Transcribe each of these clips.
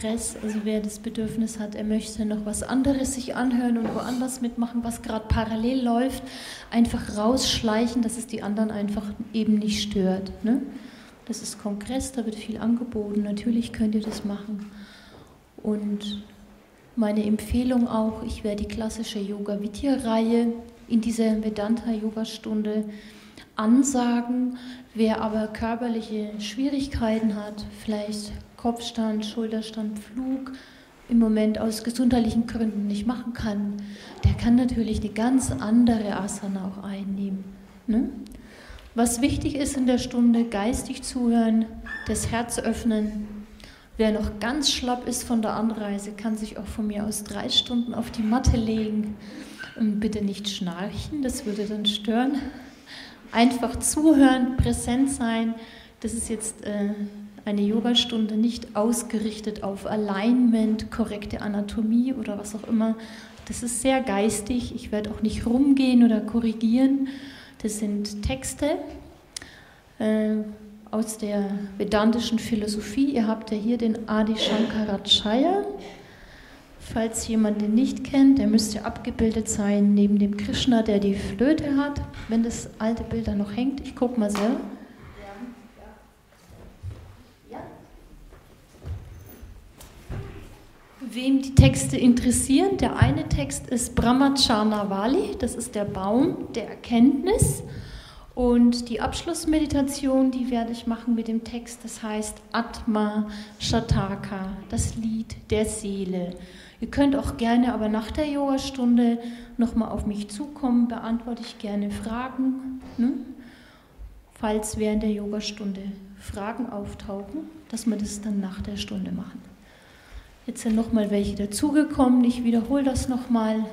Kongress. Also wer das Bedürfnis hat, er möchte noch was anderes sich anhören und woanders mitmachen, was gerade parallel läuft, einfach rausschleichen, dass es die anderen einfach eben nicht stört. Ne? Das ist Kongress, da wird viel angeboten. Natürlich könnt ihr das machen. Und meine Empfehlung auch, ich werde die klassische Yoga Vidya Reihe in dieser Vedanta Yoga Stunde ansagen. Wer aber körperliche Schwierigkeiten hat, vielleicht Kopfstand, Schulterstand, Flug, im Moment aus gesundheitlichen Gründen nicht machen kann, der kann natürlich eine ganz andere Asana auch einnehmen. Ne? Was wichtig ist in der Stunde, geistig zuhören, das Herz öffnen. Wer noch ganz schlapp ist von der Anreise, kann sich auch von mir aus drei Stunden auf die Matte legen. Und bitte nicht schnarchen, das würde dann stören. Einfach zuhören, präsent sein. Das ist jetzt äh, eine Yogastunde nicht ausgerichtet auf Alignment, korrekte Anatomie oder was auch immer. Das ist sehr geistig. Ich werde auch nicht rumgehen oder korrigieren das sind Texte äh, aus der vedantischen Philosophie. Ihr habt ja hier den Adi Shankaracharya. Falls jemand den nicht kennt, der müsste abgebildet sein neben dem Krishna, der die Flöte hat, wenn das alte Bild da noch hängt. Ich gucke mal selber. Wem die Texte interessieren, der eine Text ist Brahmacharnavali, das ist der Baum der Erkenntnis. Und die Abschlussmeditation, die werde ich machen mit dem Text, das heißt Atma Shataka, das Lied der Seele. Ihr könnt auch gerne aber nach der Yogastunde nochmal auf mich zukommen, beantworte ich gerne Fragen. Ne? Falls während der Yogastunde Fragen auftauchen, dass wir das dann nach der Stunde machen. Jetzt sind nochmal welche dazugekommen. Ich wiederhole das nochmal.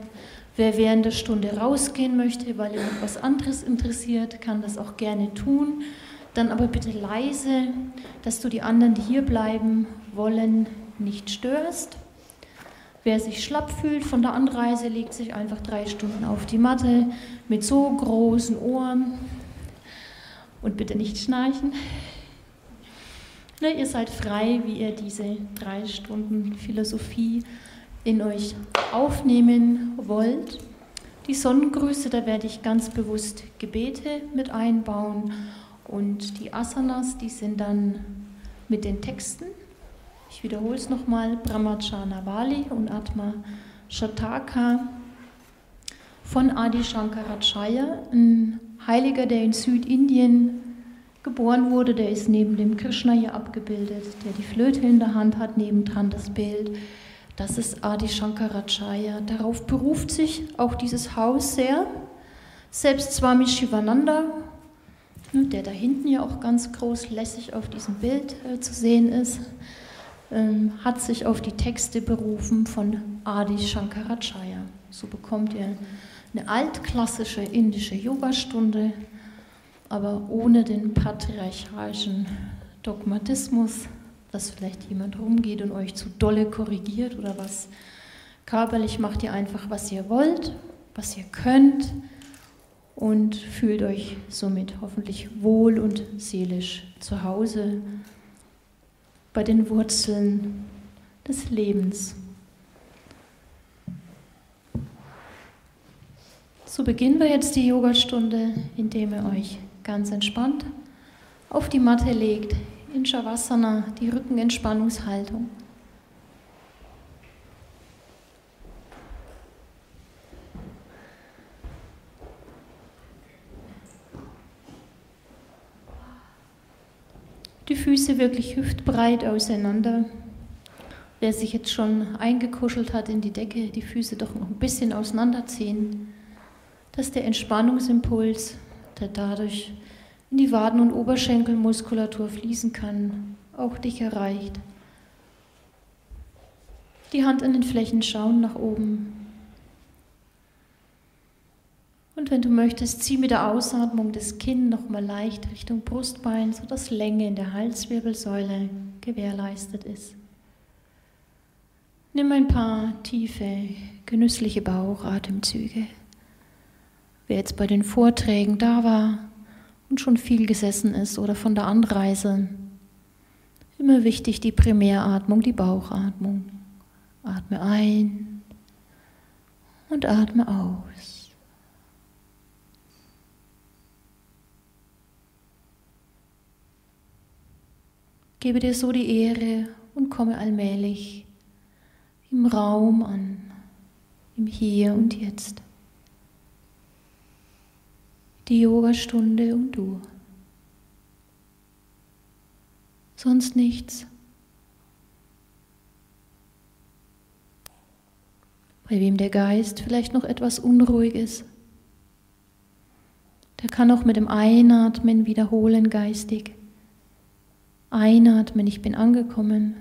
Wer während der Stunde rausgehen möchte, weil ihn noch was anderes interessiert, kann das auch gerne tun. Dann aber bitte leise, dass du die anderen, die hier bleiben wollen, nicht störst. Wer sich schlapp fühlt von der Anreise, legt sich einfach drei Stunden auf die Matte mit so großen Ohren und bitte nicht schnarchen. Ne, ihr seid frei, wie ihr diese drei Stunden Philosophie in euch aufnehmen wollt. Die Sonnengrüße, da werde ich ganz bewusst Gebete mit einbauen und die Asanas, die sind dann mit den Texten. Ich wiederhole es nochmal, Brahmacharna Vali und Atma Shataka von Adi Shankaracharya, ein Heiliger, der in Südindien geboren wurde, der ist neben dem Krishna hier abgebildet, der die Flöte in der Hand hat, nebendran das Bild. Das ist Adi Shankaracharya. Darauf beruft sich auch dieses Haus sehr. Selbst Swami Shivananda, ne, der da hinten ja auch ganz groß lässig auf diesem Bild äh, zu sehen ist, ähm, hat sich auf die Texte berufen von Adi Shankaracharya. So bekommt ihr eine altklassische indische Yogastunde aber ohne den patriarchalischen Dogmatismus, dass vielleicht jemand rumgeht und euch zu dolle korrigiert oder was. Körperlich macht ihr einfach, was ihr wollt, was ihr könnt und fühlt euch somit hoffentlich wohl und seelisch zu Hause bei den Wurzeln des Lebens. So beginnen wir jetzt die Yogastunde, indem ihr euch ganz entspannt auf die Matte legt, in Shavasana, die Rückenentspannungshaltung. Die Füße wirklich hüftbreit auseinander. Wer sich jetzt schon eingekuschelt hat in die Decke, die Füße doch noch ein bisschen auseinanderziehen, dass der Entspannungsimpuls der dadurch in die Waden- und Oberschenkelmuskulatur fließen kann, auch dich erreicht. Die Hand an den Flächen schauen nach oben. Und wenn du möchtest, zieh mit der Ausatmung das Kinn nochmal leicht Richtung Brustbein, sodass Länge in der Halswirbelsäule gewährleistet ist. Nimm ein paar tiefe, genüssliche Bauchatemzüge. Wer jetzt bei den Vorträgen da war und schon viel gesessen ist oder von der Anreise, Immer wichtig die Primäratmung, die Bauchatmung. Atme ein und atme aus. Gebe dir so die Ehre und komme allmählich im Raum an, im Hier und Jetzt. Die Yogastunde und du. Sonst nichts. Bei wem der Geist vielleicht noch etwas unruhig ist, der kann auch mit dem Einatmen wiederholen geistig. Einatmen, ich bin angekommen.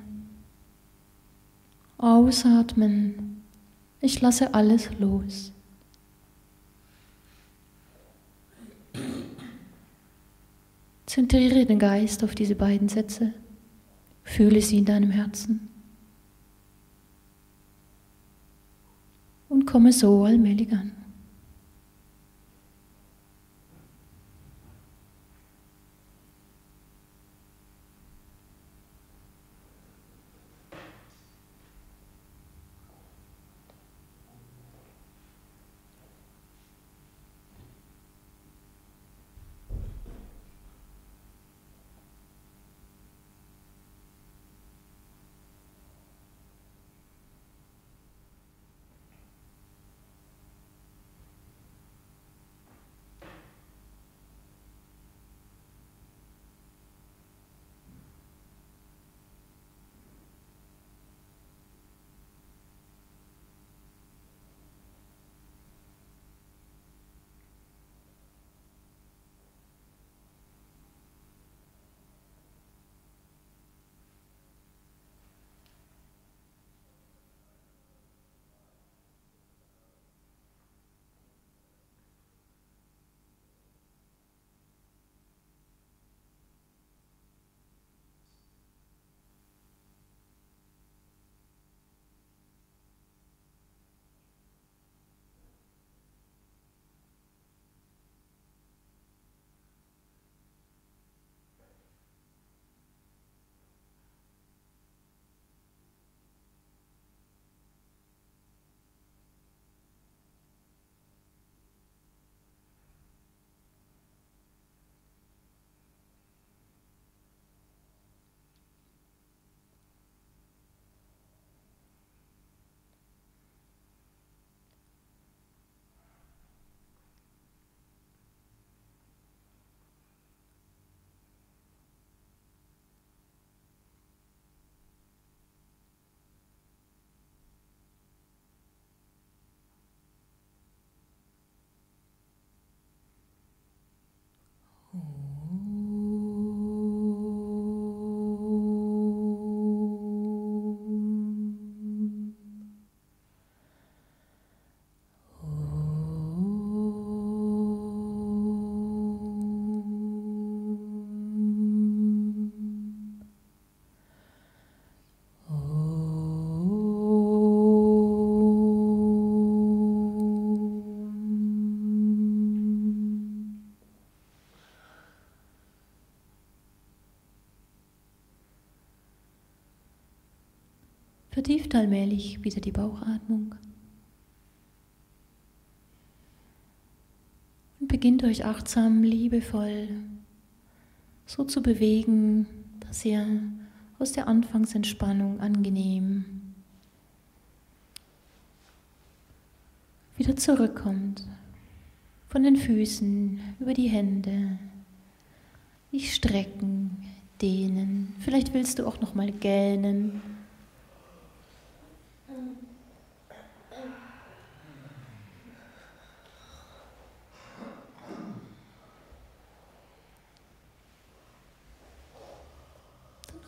Ausatmen, ich lasse alles los. Zentriere den Geist auf diese beiden Sätze. Fühle sie in deinem Herzen. Und komme so allmählich an. Vertieft allmählich wieder die Bauchatmung. Und beginnt euch achtsam, liebevoll so zu bewegen, dass ihr aus der Anfangsentspannung angenehm wieder zurückkommt. Von den Füßen über die Hände. Dich strecken, dehnen. Vielleicht willst du auch noch mal gähnen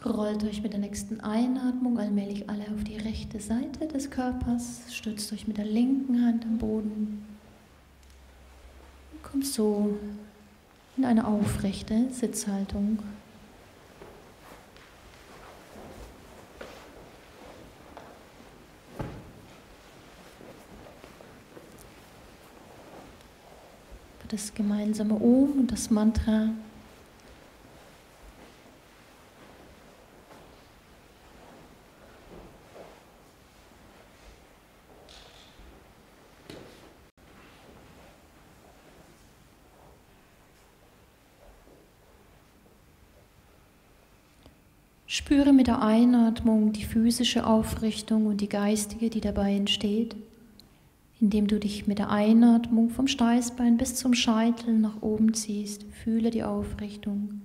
Rollt euch mit der nächsten Einatmung allmählich alle auf die rechte Seite des Körpers, stützt euch mit der linken Hand am Boden und kommt so in eine aufrechte Sitzhaltung. Das gemeinsame Om und das Mantra Spüre mit der Einatmung die physische Aufrichtung und die geistige, die dabei entsteht, indem du dich mit der Einatmung vom Steißbein bis zum Scheitel nach oben ziehst. Fühle die Aufrichtung.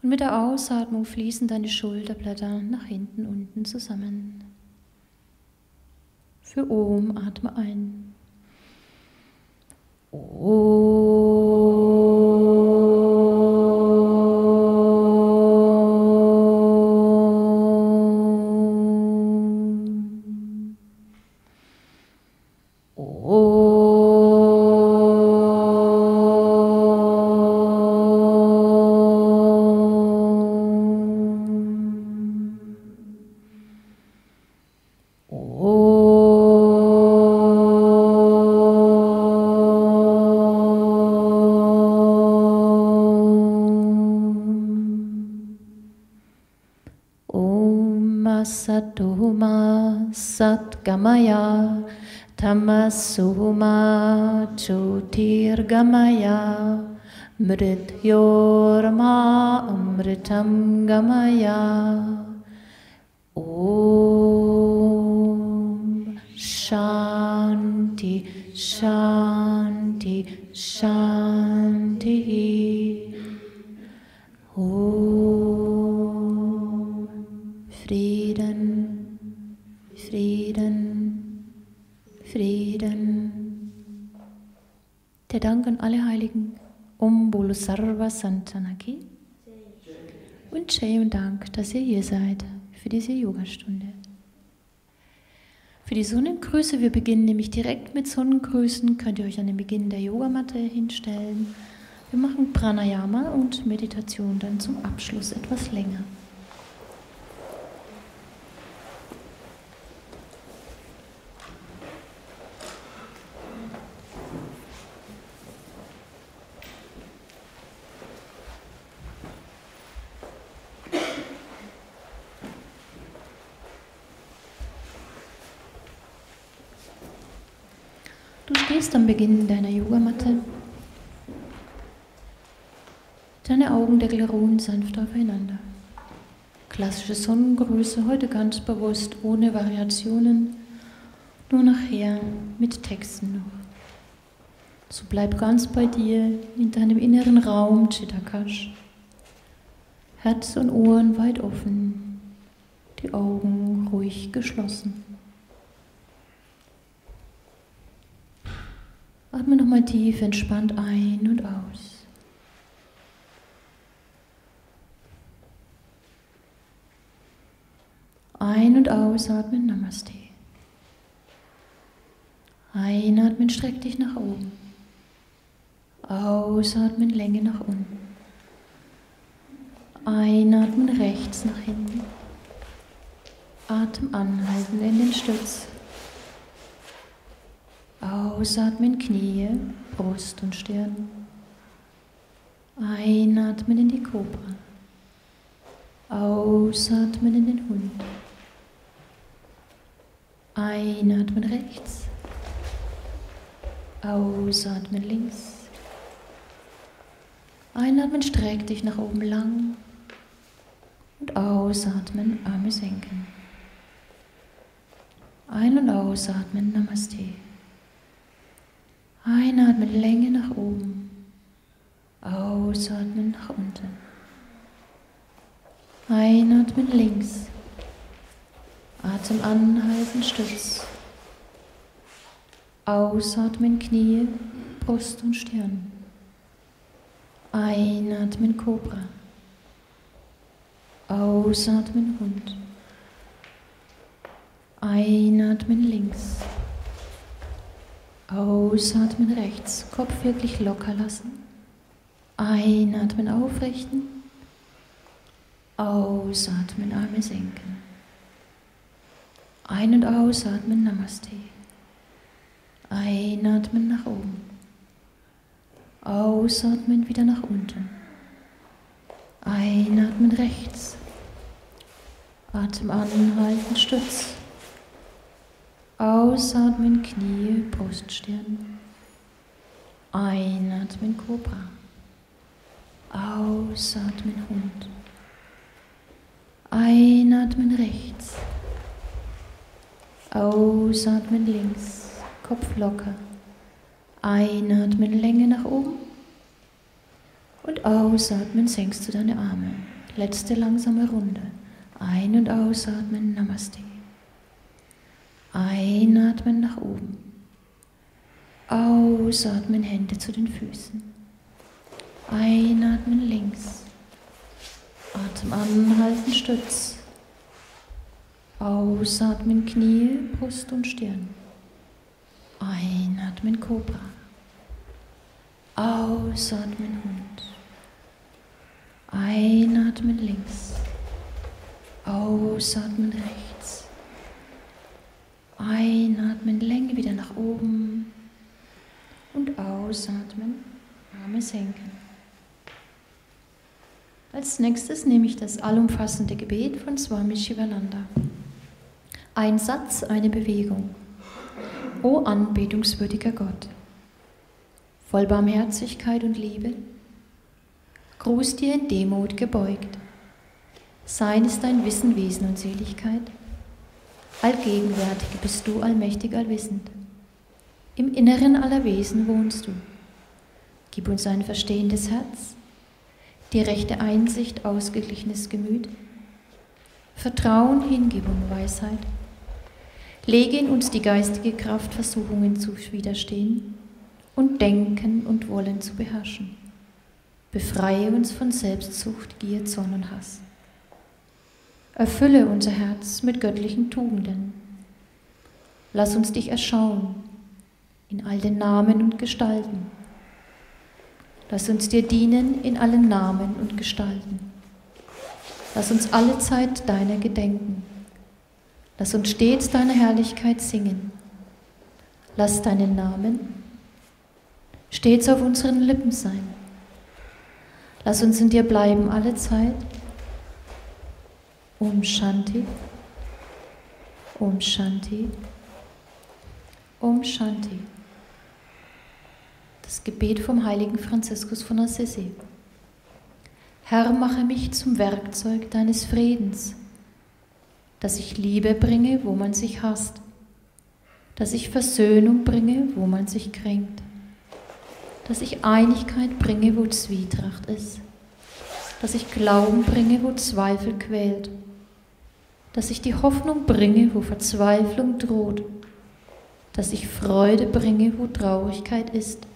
Und mit der Ausatmung fließen deine Schulterblätter nach hinten unten zusammen. Für Om atme ein. Om. Tamasuma Gamaya Mrityorma Amritam Gamaya Om Shanti Shanti Shanti Santanaki. Und Jay und Dank, dass ihr hier seid für diese Yogastunde. Für die Sonnengrüße, wir beginnen nämlich direkt mit Sonnengrüßen, könnt ihr euch an den Beginn der Yogamatte hinstellen. Wir machen Pranayama und Meditation dann zum Abschluss etwas länger. Am Beginn deiner Yogamatte. Deine Augendeckel ruhen sanft aufeinander. Klassische Sonnengröße, heute ganz bewusst, ohne Variationen, nur nachher mit Texten noch. So bleib ganz bei dir in deinem inneren Raum, Chittakash. Herz und Ohren weit offen, die Augen ruhig geschlossen. Atme nochmal tief entspannt ein und aus. Ein- und ausatmen, Namaste. Einatmen, streck dich nach oben. Ausatmen, Länge nach unten. Einatmen, rechts nach hinten. Atem anhalten in den Stütz. Ausatmen, Knie, Brust und Stirn. Einatmen in die Kobra. Ausatmen in den Hund. Einatmen rechts. Ausatmen links. Einatmen, streck dich nach oben lang. Und ausatmen, Arme senken. Ein- und ausatmen, Namaste. Einatmen, Länge nach oben. Ausatmen nach unten. Einatmen links. Atem anhalten, Stütz. Ausatmen, Knie, Brust und Stirn. Einatmen, Cobra. Ausatmen, Hund. Einatmen links. Ausatmen rechts, Kopf wirklich locker lassen. Einatmen aufrichten. Ausatmen, Arme senken. Ein- und ausatmen, Namaste. Einatmen nach oben. Ausatmen wieder nach unten. Einatmen rechts. Atem anhalten, Stütz. Ausatmen, Knie, Bruststirn. Einatmen, Kobra. Ausatmen, Hund. Einatmen rechts. Ausatmen links. Kopf locker. Einatmen Länge nach oben. Und ausatmen senkst du deine Arme. Letzte langsame Runde. Ein- und ausatmen, Namaste. Einatmen nach oben. Ausatmen, Hände zu den Füßen. Einatmen links. Atem anhalten, Stütz. Ausatmen, Knie, Brust und Stirn. Einatmen, Cobra. Ausatmen, Hund. Einatmen links. Ausatmen rechts. Einatmen, Länge wieder nach oben. Und ausatmen, Arme senken. Als nächstes nehme ich das allumfassende Gebet von Swami Shivananda. Ein Satz, eine Bewegung. O anbetungswürdiger Gott, voll Barmherzigkeit und Liebe, Gruß dir in Demut gebeugt. Sein ist dein Wissen, Wesen und Seligkeit. Allgegenwärtig bist du, allmächtig, allwissend. Im Inneren aller Wesen wohnst du. Gib uns ein verstehendes Herz, die rechte Einsicht, ausgeglichenes Gemüt, Vertrauen, Hingebung, Weisheit. Lege in uns die geistige Kraft, Versuchungen zu widerstehen und Denken und Wollen zu beherrschen. Befreie uns von Selbstsucht, Gier, Zorn und Hass. Erfülle unser Herz mit göttlichen Tugenden. Lass uns dich erschauen in all den Namen und Gestalten. Lass uns dir dienen in allen Namen und Gestalten. Lass uns alle Zeit deiner gedenken. Lass uns stets deine Herrlichkeit singen. Lass deinen Namen stets auf unseren Lippen sein. Lass uns in dir bleiben alle Zeit. Om Shanti, Om Shanti, Om Shanti. Das Gebet vom heiligen Franziskus von Assisi. Herr, mache mich zum Werkzeug deines Friedens, dass ich Liebe bringe, wo man sich hasst, dass ich Versöhnung bringe, wo man sich kränkt, dass ich Einigkeit bringe, wo Zwietracht ist, dass ich Glauben bringe, wo Zweifel quält, dass ich die Hoffnung bringe, wo Verzweiflung droht, dass ich Freude bringe, wo Traurigkeit ist,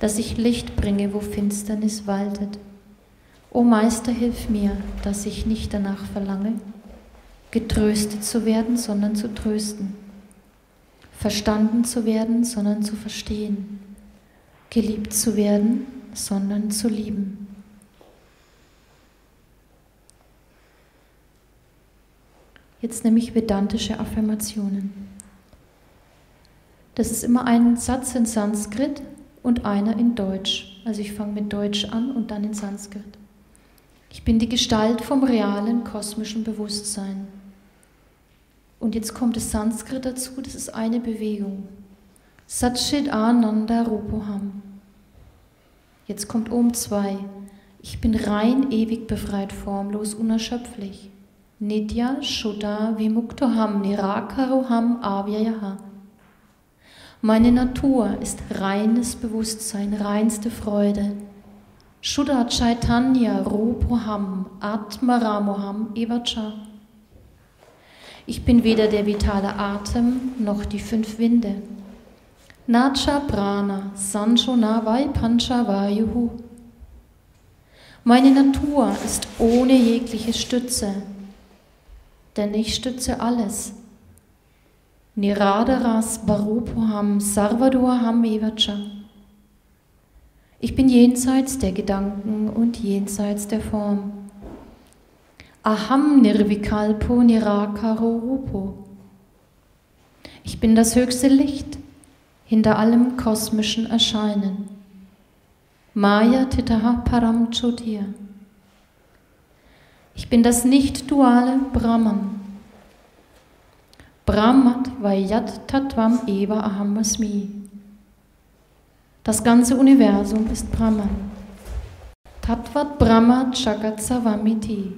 dass ich Licht bringe, wo Finsternis waltet. O Meister, hilf mir, dass ich nicht danach verlange, getröstet zu werden, sondern zu trösten, verstanden zu werden, sondern zu verstehen, geliebt zu werden, sondern zu lieben. Jetzt nehme ich vedantische Affirmationen. Das ist immer ein Satz in Sanskrit und einer in Deutsch. Also ich fange mit Deutsch an und dann in Sanskrit. Ich bin die Gestalt vom realen kosmischen Bewusstsein. Und jetzt kommt das Sanskrit dazu, das ist eine Bewegung. Satchit Ananda Rupoham. Jetzt kommt Om 2. Ich bin rein, ewig befreit, formlos, unerschöpflich. Nitya Shuddha Vimuktoham Nirakaroham Avyayaha. Meine Natur ist reines Bewusstsein, reinste Freude. Shuddha Chaitanya Rupoham Atmaramoham Evacha. Ich bin weder der vitale Atem noch die fünf Winde. Nacha Prana Sanchona Vaipancha Vayuhu. Meine Natur ist ohne jegliche Stütze, denn ich stütze alles. Niradaras Barupoham Sarvadoham Evacha. Ich bin jenseits der Gedanken und jenseits der Form. Aham Nirvikalpo Nirakaro Rupo. Ich bin das höchste Licht hinter allem kosmischen Erscheinen. Maya Titaha Param Chotir. Ich bin das nicht-duale Brahman. Brahmat Vayat Tatvam Eva Ahamasmi. Das ganze Universum ist Brahman. Tatvat Brahma Jagat Savamiti.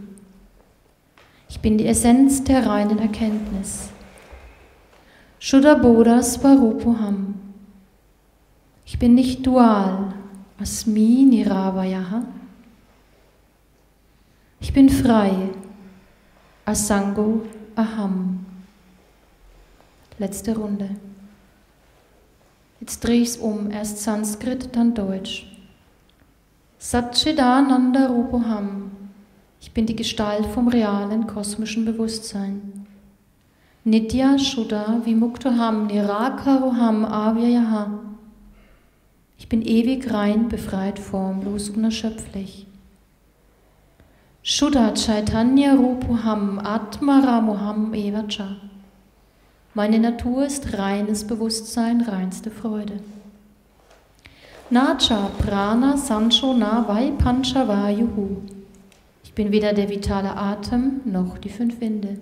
Ich bin die Essenz der reinen Erkenntnis. Shuddha Bodha Svarupoham. Ich bin nicht dual. Asmi Niravayaha. Ich bin frei. Asango Aham. Letzte Runde. Jetzt drehe ich es um. Erst Sanskrit, dann Deutsch. Satchidananda Rupoham. Ich bin die Gestalt vom realen kosmischen Bewusstsein. Nitya Shuddha Vimuktoham Nirakaroham Avyayaha. Ich bin ewig rein, befreit, formlos, unerschöpflich. Shuddha Chaitanya Rupuham Atmaramuham Evacha. Meine Natur ist reines Bewusstsein, reinste Freude. Nacha Prana Sancho Navai Panchavayuhu. Ich bin weder der vitale Atem noch die fünf Winde.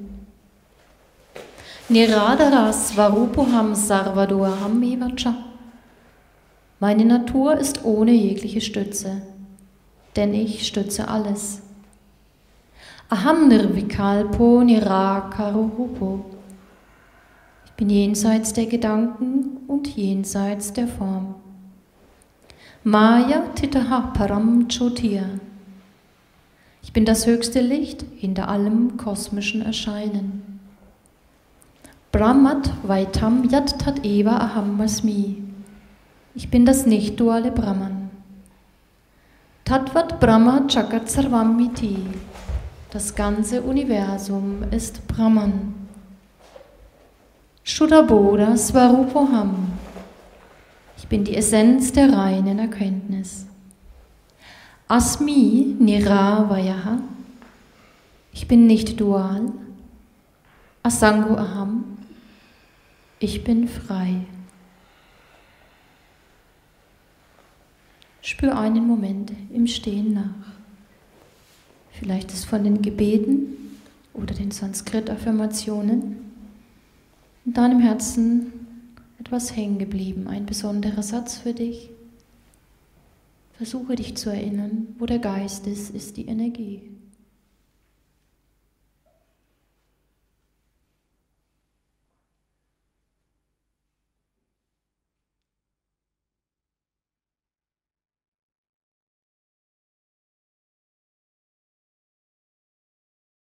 Niradara Svarupoham Sarvadoham Evacha. Meine Natur ist ohne jegliche Stütze, denn ich stütze alles. Aham Nirvikalpo Nirakarupo. Ich bin jenseits der Gedanken und jenseits der Form. Maya Titaha Param Chotir. Ich bin das höchste Licht hinter allem kosmischen Erscheinen. Brahmat Vaitam Yat Tat Eva Aham Masmi. Ich bin das nicht-duale Brahman. Tatvat Brahma Chakat Sarvamiti. Das ganze Universum ist Brahman. Shuddha Svarupoham. Ich bin die Essenz der reinen Erkenntnis. Asmi Niravayaha. Ich bin nicht dual. Asango Aham. Ich bin frei. Spür einen Moment im Stehen nach. Vielleicht ist von den Gebeten oder den Sanskrit-Affirmationen in deinem Herzen etwas hängen geblieben, ein besonderer Satz für dich. Versuche dich zu erinnern, wo der Geist ist, ist die Energie.